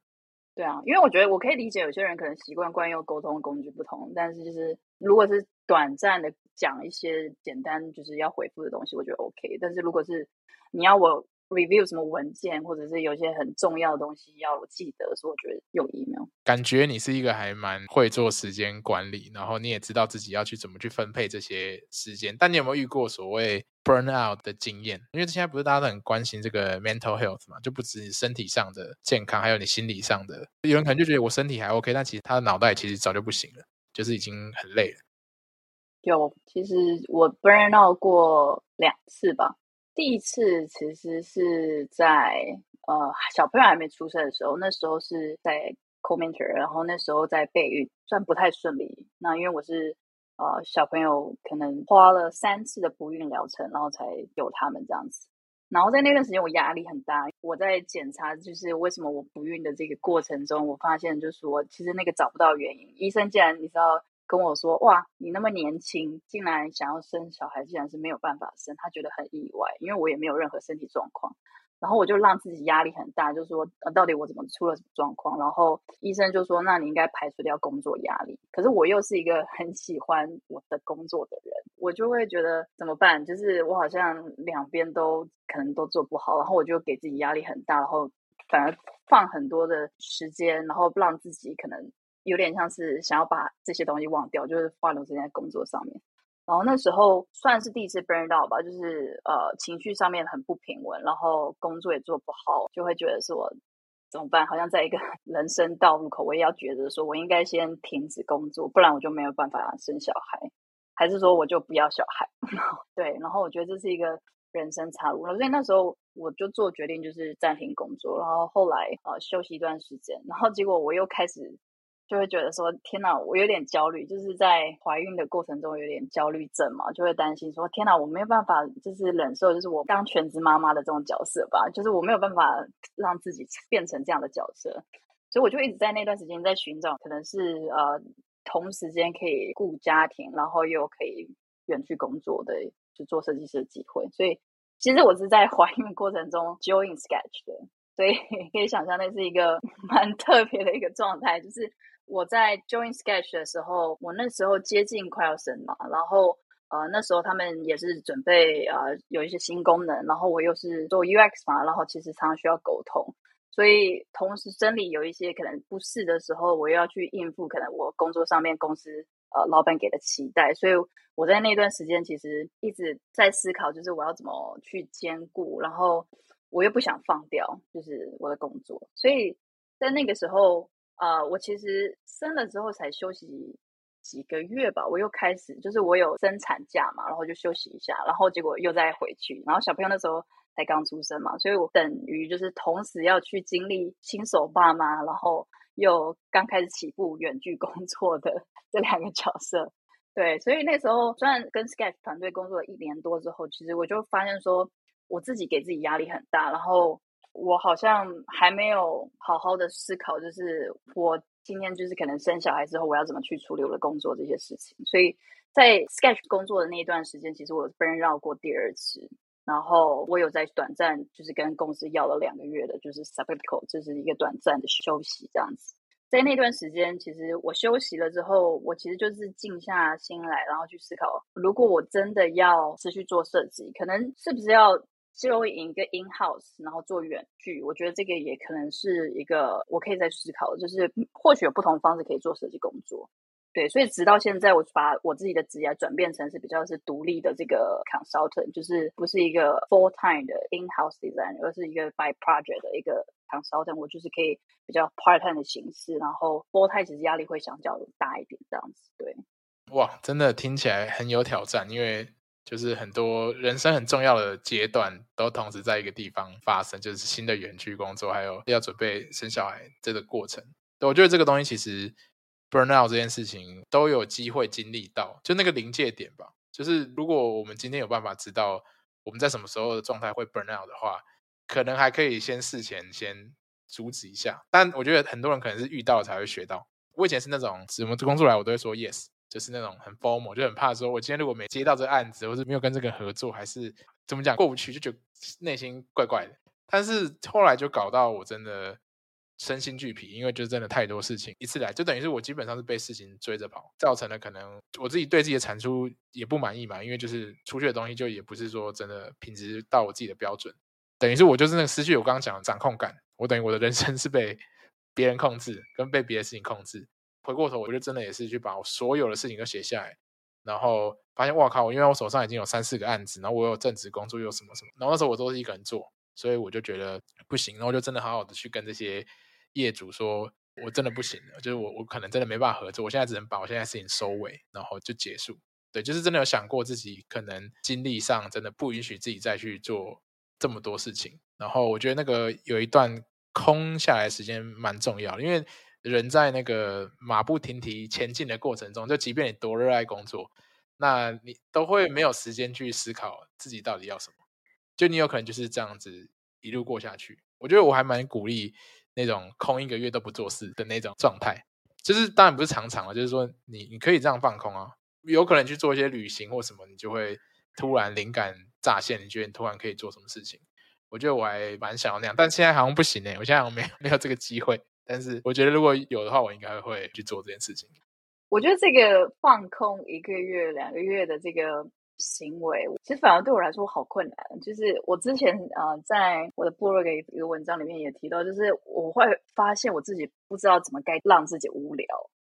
对啊，因为我觉得我可以理解有些人可能习惯惯用沟通工具不同，但是就是如果是短暂的讲一些简单就是要回复的东西，我觉得 OK。但是如果是你要我。Review 什么文件，或者是有些很重要的东西要我记得，所以我觉得用 email。感觉你是一个还蛮会做时间管理，然后你也知道自己要去怎么去分配这些时间。但你有没有遇过所谓 burnout 的经验？因为现在不是大家都很关心这个 mental health 嘛，就不止身体上的健康，还有你心理上的。有人可能就觉得我身体还 OK，但其实他的脑袋其实早就不行了，就是已经很累了。有，其实我 burnout 过两次吧。第一次其实是在呃小朋友还没出生的时候，那时候是在 co-mentor，然后那时候在备孕，算不太顺利。那因为我是呃小朋友，可能花了三次的不孕疗程，然后才有他们这样子。然后在那段时间我压力很大，我在检查就是为什么我不孕的这个过程中，我发现就是说其实那个找不到原因，医生竟然你知道。跟我说哇，你那么年轻，竟然想要生小孩，竟然是没有办法生，他觉得很意外，因为我也没有任何身体状况，然后我就让自己压力很大，就说，到底我怎么出了什么状况？然后医生就说，那你应该排除掉工作压力。可是我又是一个很喜欢我的工作的人，我就会觉得怎么办？就是我好像两边都可能都做不好，然后我就给自己压力很大，然后反而放很多的时间，然后让自己可能。有点像是想要把这些东西忘掉，就是花很多时间在工作上面。然后那时候算是第一次 burn out 吧，就是呃情绪上面很不平稳，然后工作也做不好，就会觉得说怎么办？好像在一个 人生道路口，我也要觉得说我应该先停止工作，不然我就没有办法生小孩，还是说我就不要小孩？对，然后我觉得这是一个人生岔路了，所以那时候我就做决定，就是暂停工作，然后后来呃休息一段时间，然后结果我又开始。就会觉得说天哪，我有点焦虑，就是在怀孕的过程中有点焦虑症嘛，就会担心说天哪，我没有办法就是忍受，就是我当全职妈妈的这种角色吧，就是我没有办法让自己变成这样的角色，所以我就一直在那段时间在寻找，可能是呃同时间可以顾家庭，然后又可以远去工作的，就做设计师的机会。所以其实我是在 怀孕过程中 join Sketch 的，所以 可以想象那是一个 蛮特别的一个状态，就是。我在 join Sketch 的时候，我那时候接近快要生嘛，然后呃那时候他们也是准备呃有一些新功能，然后我又是做 UX 嘛，然后其实常常需要沟通，所以同时生理有一些可能不适的时候，我又要去应付可能我工作上面公司呃老板给的期待，所以我在那段时间其实一直在思考，就是我要怎么去兼顾，然后我又不想放掉就是我的工作，所以在那个时候。啊，uh, 我其实生了之后才休息几个月吧，我又开始就是我有生产假嘛，然后就休息一下，然后结果又再回去，然后小朋友那时候才刚出生嘛，所以我等于就是同时要去经历新手爸妈，然后又刚开始起步远距工作的这两个角色，对，所以那时候虽然跟 Sketch 团队工作了一年多之后，其实我就发现说我自己给自己压力很大，然后。我好像还没有好好的思考，就是我今天就是可能生小孩之后，我要怎么去处理我的工作这些事情。所以在 Sketch 工作的那一段时间，其实我被人绕过第二次，然后我有在短暂就是跟公司要了两个月的，就是 sabbatical，就是一个短暂的休息这样子。在那段时间，其实我休息了之后，我其实就是静下心来，然后去思考，如果我真的要持续做设计，可能是不是要。就引一个 in house，然后做远距，我觉得这个也可能是一个我可以再思考的，就是或许有不同方式可以做设计工作。对，所以直到现在，我把我自己的职业转变成是比较是独立的这个 consultant，就是不是一个 full time 的 in house designer，而是一个 by project 的一个 consultant。我就是可以比较 part time 的形式，然后 full time 其实压力会相较大一点，这样子。对，哇，真的听起来很有挑战，因为。就是很多人生很重要的阶段都同时在一个地方发生，就是新的远距工作，还有要准备生小孩这个过程。我觉得这个东西其实 burnout 这件事情都有机会经历到，就那个临界点吧。就是如果我们今天有办法知道我们在什么时候的状态会 burnout 的话，可能还可以先事前先阻止一下。但我觉得很多人可能是遇到才会学到。我以前是那种什么工作来我都会说 yes，就是那种很 formal，就很怕说我今天如果没接到这个案子，或是没有跟这个合作，还是怎么讲过不去，就觉得内心怪怪的。但是后来就搞到我真的。身心俱疲，因为就真的太多事情一次来，就等于是我基本上是被事情追着跑，造成了可能我自己对自己的产出也不满意嘛，因为就是出去的东西就也不是说真的品质到我自己的标准，等于是我就是那个失去我刚刚讲的掌控感，我等于我的人生是被别人控制，跟被别的事情控制。回过头，我就真的也是去把我所有的事情都写下来，然后发现哇靠，因为我手上已经有三四个案子，然后我有正职工作又什么什么，然后那时候我都是一个人做，所以我就觉得不行，然后就真的好好的去跟这些。业主说：“我真的不行了，就是我我可能真的没办法合作，我现在只能把我现在事情收尾，然后就结束。对，就是真的有想过自己可能精力上真的不允许自己再去做这么多事情。然后我觉得那个有一段空下来时间蛮重要的，因为人在那个马不停蹄前进的过程中，就即便你多热爱工作，那你都会没有时间去思考自己到底要什么。就你有可能就是这样子一路过下去。我觉得我还蛮鼓励。”那种空一个月都不做事的那种状态，就是当然不是常常了，就是说你你可以这样放空啊，有可能去做一些旅行或什么，你就会突然灵感乍现，你觉得你突然可以做什么事情？我觉得我还蛮想要那样，但现在好像不行诶，我现在好像没有 没有这个机会。但是我觉得如果有的话，我应该会去做这件事情。我觉得这个放空一个月、两个月的这个。行为其实反而对我来说好困难，就是我之前啊、呃，在我的部落格一个文章里面也提到，就是我会发现我自己不知道怎么该让自己无聊，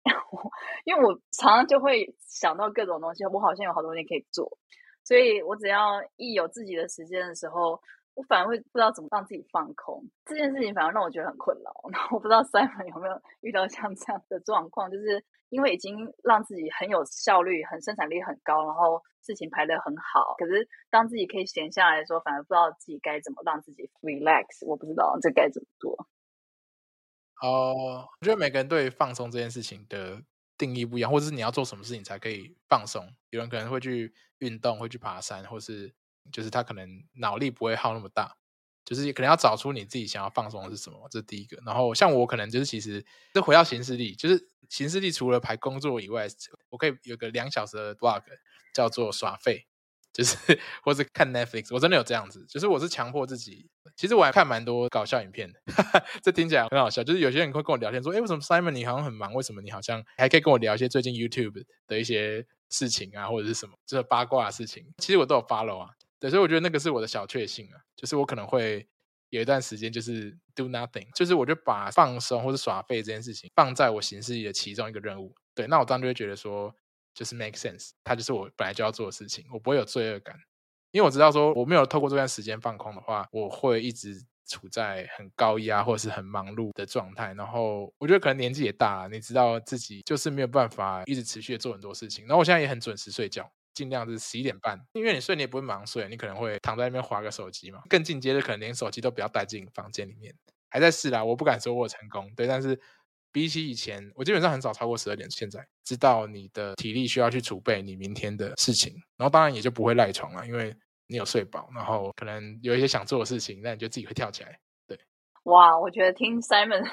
因为我常常就会想到各种东西，我好像有好多东西可以做，所以我只要一有自己的时间的时候，我反而会不知道怎么让自己放空，这件事情反而让我觉得很困扰。然后我不知道 Simon 有没有遇到像这样的状况，就是因为已经让自己很有效率、很生产力很高，然后。事情排得很好，可是当自己可以闲下来的时候，反而不知道自己该怎么让自己 relax。我不知道这该怎么做。哦，我觉得每个人对放松这件事情的定义不一样，或者是你要做什么事情才可以放松。有人可能会去运动，会去爬山，或是就是他可能脑力不会耗那么大，就是可能要找出你自己想要放松的是什么，这是第一个。然后像我可能就是其实就回到行事历，就是行事历除了排工作以外，我可以有个两小时的 blog。叫做耍废，就是 或者看 Netflix，我真的有这样子，就是我是强迫自己。其实我还看蛮多搞笑影片的，哈 哈这听起来很好笑。就是有些人会跟我聊天说：“哎，为什么 Simon 你好像很忙？为什么你好像还可以跟我聊一些最近 YouTube 的一些事情啊，或者是什么就是八卦的事情？”其实我都有 follow 啊，对，所以我觉得那个是我的小确幸啊，就是我可能会有一段时间就是 do nothing，就是我就把放松或者耍废这件事情放在我行事历的其中一个任务。对，那我当然就会觉得说。就是 make sense，它就是我本来就要做的事情，我不会有罪恶感，因为我知道说我没有透过这段时间放空的话，我会一直处在很高压或者是很忙碌的状态。然后我觉得可能年纪也大了，你知道自己就是没有办法一直持续的做很多事情。然后我现在也很准时睡觉，尽量是十一点半，因为你睡你也不会马上睡，你可能会躺在那边划个手机嘛。更进阶的可能连手机都不要带进房间里面，还在试啦，我不敢说我成功，对，但是。比起以前，我基本上很少超过十二点。现在知道你的体力需要去储备你明天的事情，然后当然也就不会赖床了，因为你有睡饱，然后可能有一些想做的事情，那你就自己会跳起来。对，哇，我觉得听 Simon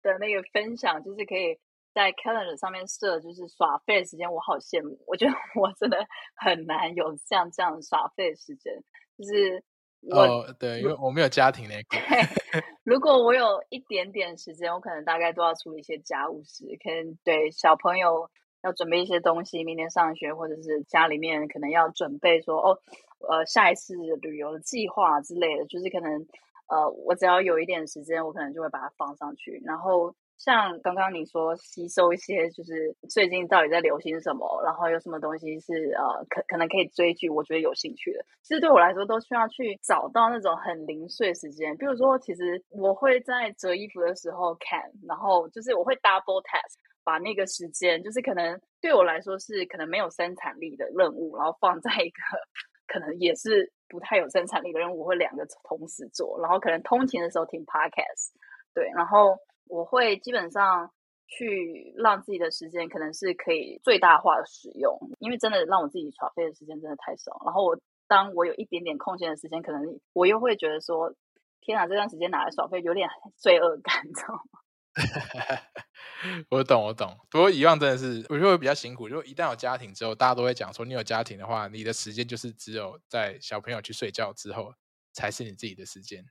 的那个分享，就是可以在 Calendar 上面设就是耍废的时间，我好羡慕。我觉得 我真的很难有像这样耍废的时间，就是。我哦，对，因为我没有家庭那个。如果我有一点点时间，我可能大概都要处理一些家务事，可能对小朋友要准备一些东西，明天上学，或者是家里面可能要准备说哦，呃，下一次旅游的计划之类的，就是可能呃，我只要有一点时间，我可能就会把它放上去，然后。像刚刚你说吸收一些，就是最近到底在流行什么，然后有什么东西是呃可可能可以追剧，我觉得有兴趣的。其实对我来说，都需要去找到那种很零碎时间。比如说，其实我会在折衣服的时候看，然后就是我会 double task，把那个时间，就是可能对我来说是可能没有生产力的任务，然后放在一个 可能也是不太有生产力的任务，我会两个同时做，然后可能通勤的时候听 podcast，对，然后。我会基本上去让自己的时间可能是可以最大化的使用，因为真的让我自己耍废的时间真的太少。然后我当我有一点点空闲的时间，可能我又会觉得说天啊，这段时间拿来耍废，有点罪恶感，你知道吗？我懂，我懂。不过遗忘真的是，我觉得比较辛苦。如果一旦有家庭之后，大家都会讲说，你有家庭的话，你的时间就是只有在小朋友去睡觉之后，才是你自己的时间。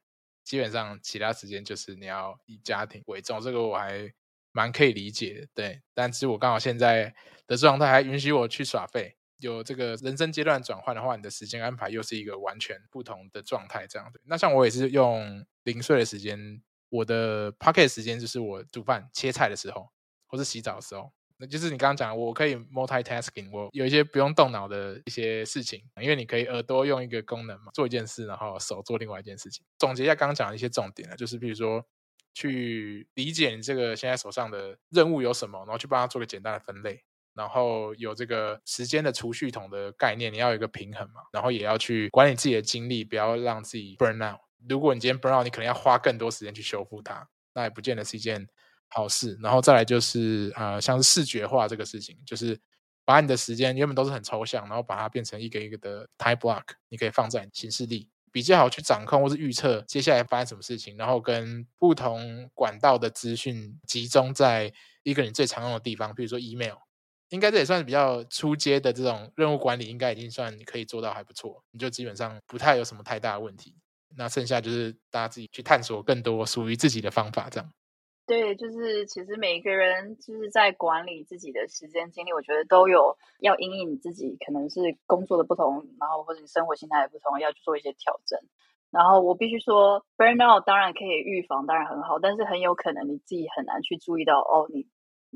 基本上，其他时间就是你要以家庭为重。这个我还蛮可以理解的，对。但是我刚好现在的状态还允许我去耍废。有这个人生阶段转换的话，你的时间安排又是一个完全不同的状态。这样子，那像我也是用零碎的时间。我的 pocket 时间就是我煮饭、切菜的时候，或是洗澡的时候，那就是你刚刚讲，我可以 multitasking，我有一些不用动脑的一些事情，因为你可以耳朵用一个功能嘛，做一件事，然后手做另外一件事情。总结一下刚刚讲的一些重点呢，就是比如说去理解你这个现在手上的任务有什么，然后去帮他做个简单的分类，然后有这个时间的储蓄桶的概念，你要有一个平衡嘛，然后也要去管理自己的精力，不要让自己 burn out。如果你今天 burn out，你可能要花更多时间去修复它，那也不见得是一件好事。然后再来就是呃，像是视觉化这个事情，就是把你的时间原本都是很抽象，然后把它变成一个一个的 time block，你可以放在行事历，比较好去掌控或是预测接下来发生什么事情，然后跟不同管道的资讯集中在一个你最常用的地方，比如说 email，应该这也算是比较初阶的这种任务管理，应该已经算可以做到还不错，你就基本上不太有什么太大的问题。那剩下就是大家自己去探索更多属于自己的方法，这样。对，就是其实每一个人就是在管理自己的时间精力，我觉得都有要因应自己可能是工作的不同，然后或者你生活心态的不同，要去做一些调整。然后我必须说，burnout 当然可以预防，当然很好，但是很有可能你自己很难去注意到哦，你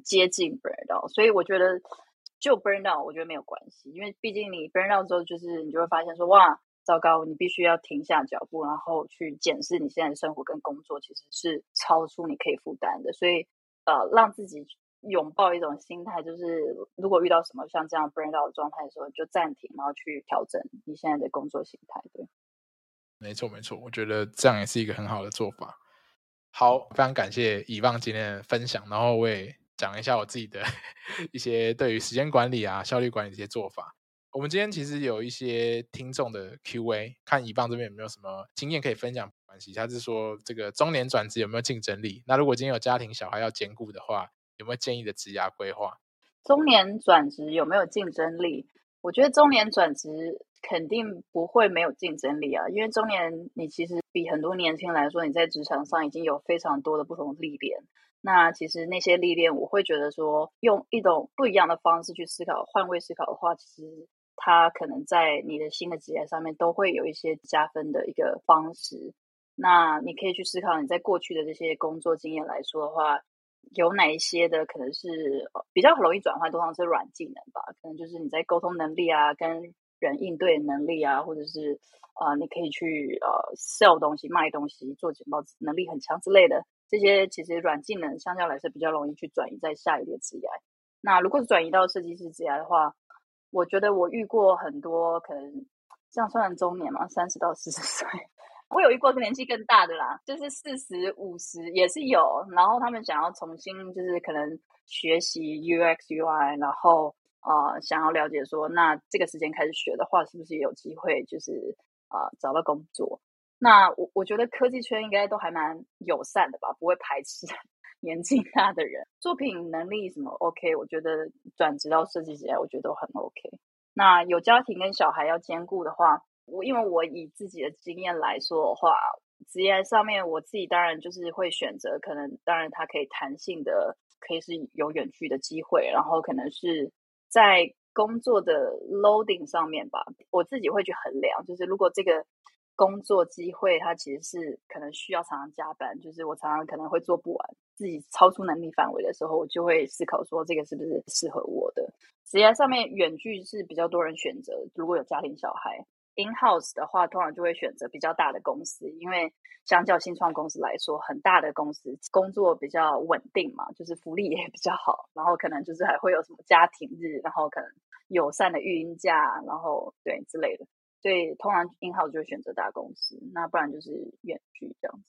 接近 burnout。所以我觉得就 burnout，我觉得没有关系，因为毕竟你 burnout 之后，就是你就会发现说哇。糟糕，你必须要停下脚步，然后去检视你现在的生活跟工作，其实是超出你可以负担的。所以，呃，让自己拥抱一种心态，就是如果遇到什么像这样 burn out 的状态的时候，就暂停，然后去调整你现在的工作心态。对，没错没错，我觉得这样也是一个很好的做法。好，非常感谢以望今天的分享，然后我也讲一下我自己的 一些对于时间管理啊、效率管理这些做法。我们今天其实有一些听众的 Q&A，看以棒这边有没有什么经验可以分享？关系，他是说这个中年转职有没有竞争力？那如果今天有家庭小孩要兼顾的话，有没有建议的职涯规划？中年转职有没有竞争力？我觉得中年转职肯定不会没有竞争力啊，因为中年你其实比很多年轻人来说，你在职场上已经有非常多的不同历练。那其实那些历练，我会觉得说，用一种不一样的方式去思考，换位思考的话，其实。他可能在你的新的职业上面都会有一些加分的一个方式。那你可以去思考，你在过去的这些工作经验来说的话，有哪一些的可能是比较容易转换，通常是软技能吧？可能就是你在沟通能力啊，跟人应对能力啊，或者是呃，你可以去呃 sell 东西、卖东西、做简报能力很强之类的。这些其实软技能相较来说比较容易去转移在下一个职业。那如果是转移到设计师职业的话，我觉得我遇过很多，可能这样算中年嘛，三十到四十岁。我有遇过年纪更大的啦，就是四十五十也是有。然后他们想要重新，就是可能学习 UX UI，然后呃想要了解说，那这个时间开始学的话，是不是也有机会，就是呃找到工作？那我我觉得科技圈应该都还蛮友善的吧，不会排斥。年纪大的人，作品能力什么 OK，我觉得转职到设计职业，我觉得都很 OK。那有家庭跟小孩要兼顾的话，我因为我以自己的经验来说的话，职业上面我自己当然就是会选择，可能当然它可以弹性的，可以是有远距的机会，然后可能是在工作的 loading 上面吧，我自己会去衡量，就是如果这个。工作机会，它其实是可能需要常常加班，就是我常常可能会做不完，自己超出能力范围的时候，我就会思考说这个是不是适合我的。职业上面远距是比较多人选择，如果有家庭小孩，in house 的话，通常就会选择比较大的公司，因为相较新创公司来说，很大的公司工作比较稳定嘛，就是福利也比较好，然后可能就是还会有什么家庭日，然后可能友善的育婴假，然后对之类的。所以通常 in-house 就会选择大公司，那不然就是远距这样子。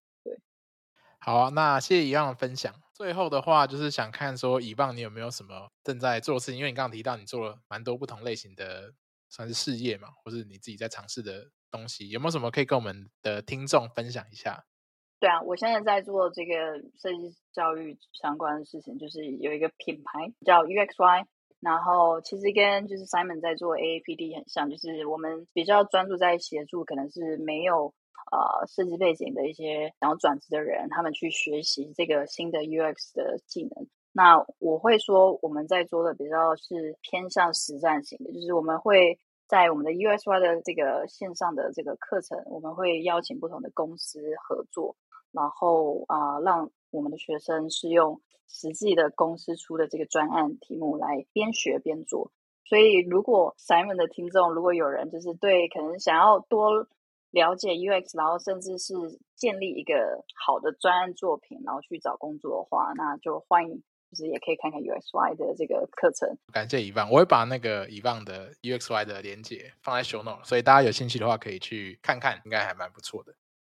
好啊，那谢谢以棒的分享。最后的话就是想看说以棒你有没有什么正在做事情？因为你刚刚提到你做了蛮多不同类型的算是事业嘛，或是你自己在尝试的东西，有没有什么可以跟我们的听众分享一下？对啊，我现在在做这个设计教育相关的事情，就是有一个品牌叫 UXY，然后其实跟就是 Simon 在做 AAPD 很像，就是我们比较专注在协助可能是没有呃设计背景的一些想要转职的人，他们去学习这个新的 UX 的技能。那我会说我们在做的比较是偏向实战型的，就是我们会在我们的 UXY 的这个线上的这个课程，我们会邀请不同的公司合作。然后啊、让我们的学生是用实际的公司出的这个专案题目来边学边做。所以，如果 Simon 的听众如果有人就是对可能想要多了解 UX，然后甚至是建立一个好的专案作品，然后去找工作的话，那就欢迎，就是也可以看看 UXY 的这个课程。感谢 Yvonne，我会把那个 Yvonne 的 UXY 的连结放在 Show Note，所以大家有兴趣的话可以去看看，应该还蛮不错的。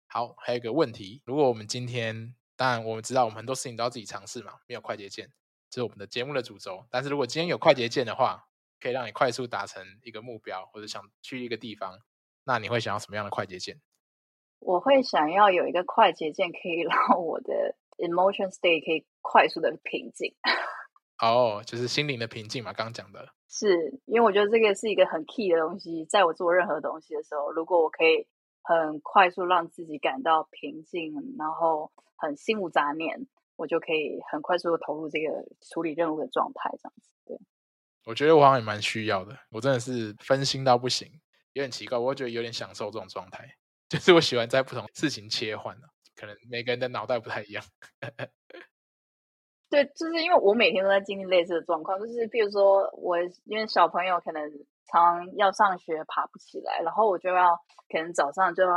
好，还有一个问题，如果我们今天，当然我们知道我们很多事情都要自己尝试嘛，没有快捷键，这是我们的节目的主轴。但是如果今天有快捷键的话，可以让你快速达成一个目标，或者想去一个地方，那你会想要什么样的快捷键？我会想要有一个快捷键，可以 让我的 emotion state 可以快速的平静。哦，就是心灵的平静嘛，刚刚讲的。是因为我觉得这个是一个很 key 的东西，在我做任何东西的时候，如果我可以。很快速让自己感到平静，然后很心无杂念，我就可以很快速的投入这个处理任务的状态，这样子。对，我觉得我好像也蛮需要的。我真的是分心到不行，有点奇怪，我觉得有点享受这种状态，就是我喜欢在不同事情切换，可能每个人的脑袋不太一样。对，就是因为我每天都在经历类似的状况，就是比如说我因为小朋友可能。常要上学爬不起来，然后我就要可能早上就要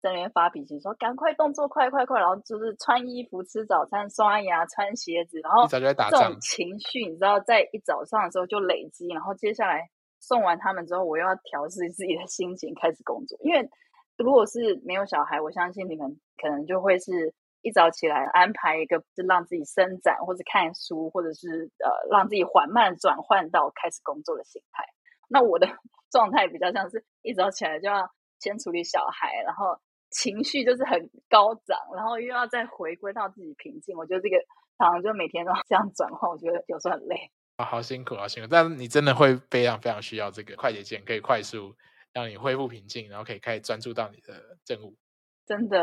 在那边发脾气，说赶快动作快快快，然后就是穿衣服、吃早餐、刷牙、穿鞋子，然后这种情绪你知道，在一早上的时候就累积，然后接下来送完他们之后，我又要调试自己的心情开始工作。因为如果是没有小孩，我相信你们可能就会是一早起来安排一个，是让自己伸展，或者看书，或者是呃让自己缓慢转换到开始工作的心态。那我的 状态比较像是一早起来就要先处理小孩，然后情绪就是很高涨，然后又要再回归到自己平静。我觉得这个常常就每天都要这样转换，我觉得有时候很累啊，好辛苦，好辛苦。但是你真的会非常非常需要这个快捷键，可以快速让你恢复平静，然后可以开始专注到你的任务。真的，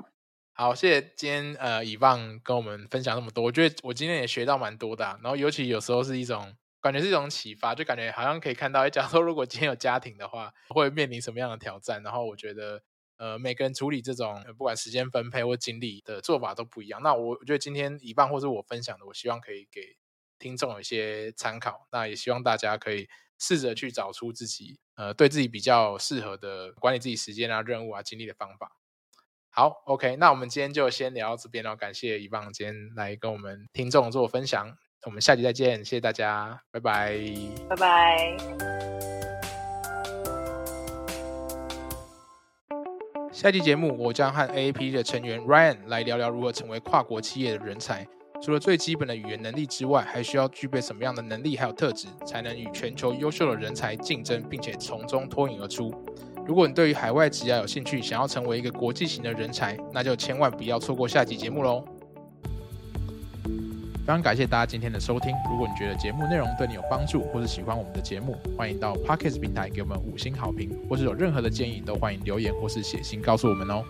好，谢谢今天呃，Yvonne 跟我们分享那么多，我觉得我今天也学到蛮多的啊。然后尤其有时候是一种。感觉是一种启发，就感觉好像可以看到，假如说如果今天有家庭的话，会面临什么样的挑战。然后我觉得，呃，每个人处理这种不管时间分配或精力的做法都不一样。那我我觉得今天 Yvonne 或是我分享的，我希望可以给听众有一些参考。那也希望大家可以试着去找出自己呃对自己比较适合的管理自己时间啊、任务啊、精力的方法。好，OK，那我们今天就先聊到这边了。感谢 Yvonne 今天来跟我们听众做分享。我们下集再见，谢谢大家，拜拜，拜拜。下期节目，我将和 AAPD 的成员 Ryan 来聊聊如何成为跨国企业的人才。除了最基本的语言能力之外，还需要具备什么样的能力还有特质，才能与全球优秀的人才竞争，并且从中脱颖而出？如果你对于海外职涯有兴趣，想要成为一个国际型的人才，那就千万不要错过下集节目喽。非常感谢大家今天的收听。如果你觉得节目内容对你有帮助，或是喜欢我们的节目，欢迎到 Podcast 平台给我们五星好评，或是有任何的建议，都欢迎留言或是写信告诉我们哦。